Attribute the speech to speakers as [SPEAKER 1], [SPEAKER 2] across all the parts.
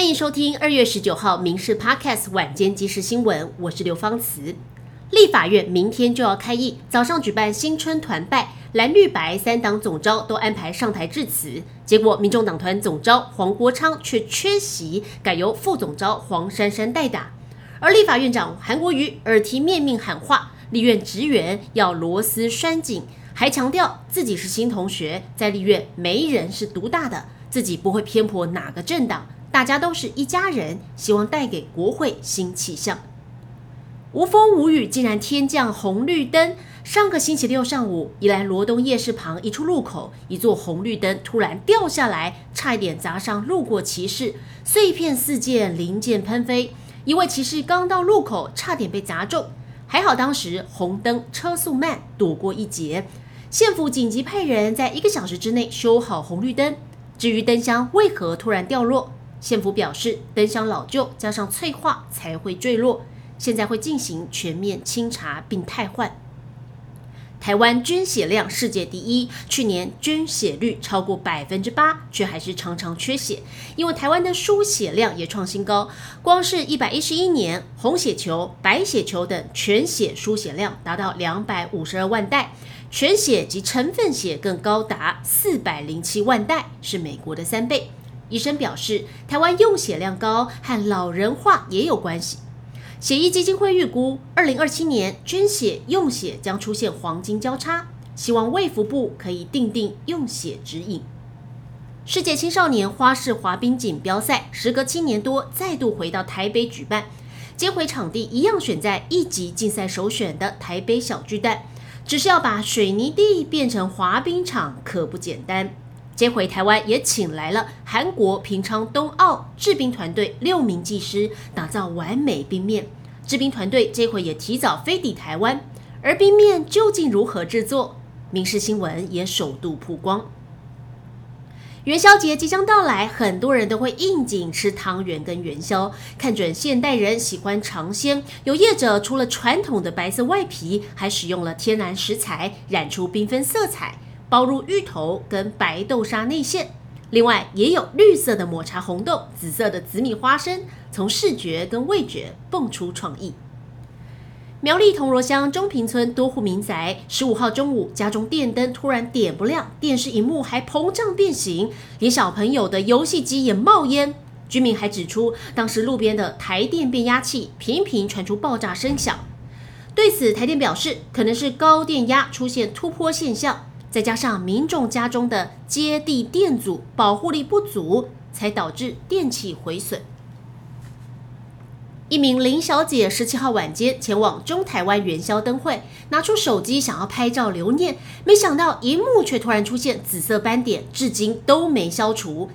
[SPEAKER 1] 欢迎收听二月十九号《民事 Podcast》晚间即时新闻，我是刘芳慈。立法院明天就要开议，早上举办新春团拜，蓝绿白三党总召都安排上台致辞。结果，民众党团总召黄国昌却缺席，改由副总召黄珊珊代打。而立法院长韩国瑜耳提面命喊话，立院职员要螺丝拴紧，还强调自己是新同学，在立院没人是独大的，自己不会偏颇哪个政党。大家都是一家人，希望带给国会新气象。无风无雨，竟然天降红绿灯。上个星期六上午，宜兰罗东夜市旁一处路口，一座红绿灯突然掉下来，差一点砸上路过骑士，碎片四溅，零件喷飞。一位骑士刚到路口，差点被砸中，还好当时红灯车速慢，躲过一劫。县府紧急派人在一个小时之内修好红绿灯。至于灯箱为何突然掉落？县府表示，灯箱老旧，加上脆化才会坠落。现在会进行全面清查并汰换。台湾捐血量世界第一，去年捐血率超过百分之八，却还是常常缺血。因为台湾的输血量也创新高，光是一百一十一年，红血球、白血球等全血输血量达到两百五十二万袋，全血及成分血更高达四百零七万袋，是美国的三倍。医生表示，台湾用血量高和老人化也有关系。血液基金会预估，二零二七年捐血用血将出现黄金交叉，希望卫福部可以定定用血指引。世界青少年花式滑冰锦标赛时隔七年多再度回到台北举办，接回场地一样选在一级竞赛首选的台北小巨蛋，只是要把水泥地变成滑冰场可不简单。这回台湾也请来了韩国平昌冬奥制冰团队六名技师，打造完美冰面。制冰团队这回也提早飞抵台湾，而冰面究竟如何制作？民事新闻也首度曝光。元宵节即将到来，很多人都会应景吃汤圆跟元宵，看准现代人喜欢尝鲜，有业者除了传统的白色外皮，还使用了天然食材染出缤纷色彩。包入芋头跟白豆沙内馅，另外也有绿色的抹茶红豆、紫色的紫米花生，从视觉跟味觉蹦出创意。苗栗铜锣乡中平村多户民宅，十五号中午家中电灯突然点不亮，电视荧幕还膨胀变形，连小朋友的游戏机也冒烟。居民还指出，当时路边的台电变压器频频传出爆炸声响。对此，台电表示，可能是高电压出现突破现象。再加上民众家中的接地电阻保护力不足，才导致电器毁损。一名林小姐十七号晚间前往中台湾元宵灯会，拿出手机想要拍照留念，没想到荧幕却突然出现紫色斑点，至今都没消除。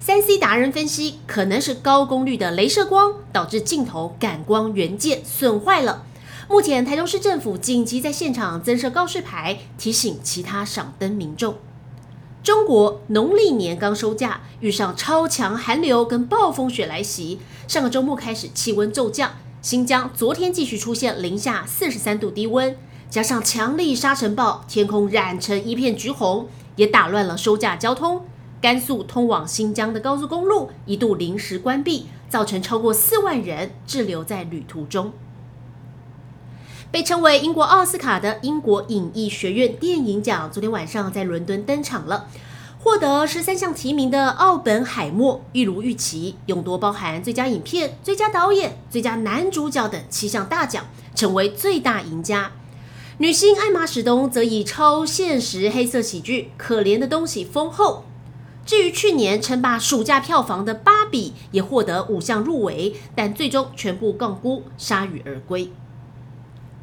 [SPEAKER 1] 三 C 达人分析，可能是高功率的镭射光导致镜头感光元件损坏了。目前，台中市政府紧急在现场增设告示牌，提醒其他赏灯民众。中国农历年刚收假，遇上超强寒流跟暴风雪来袭，上个周末开始气温骤降，新疆昨天继续出现零下四十三度低温，加上强力沙尘暴，天空染成一片橘红，也打乱了收假交通。甘肃通往新疆的高速公路一度临时关闭，造成超过四万人滞留在旅途中。被称为英国奥斯卡的英国影艺学院电影奖，昨天晚上在伦敦登场了。获得十三项提名的《奥本海默》，一如预期，勇夺包含最佳影片、最佳导演、最佳男主角等七项大奖，成为最大赢家。女星艾玛史东则以超现实黑色喜剧《可怜的东西》丰厚。至于去年称霸暑假票房的《芭比》，也获得五项入围，但最终全部杠估，铩羽而归。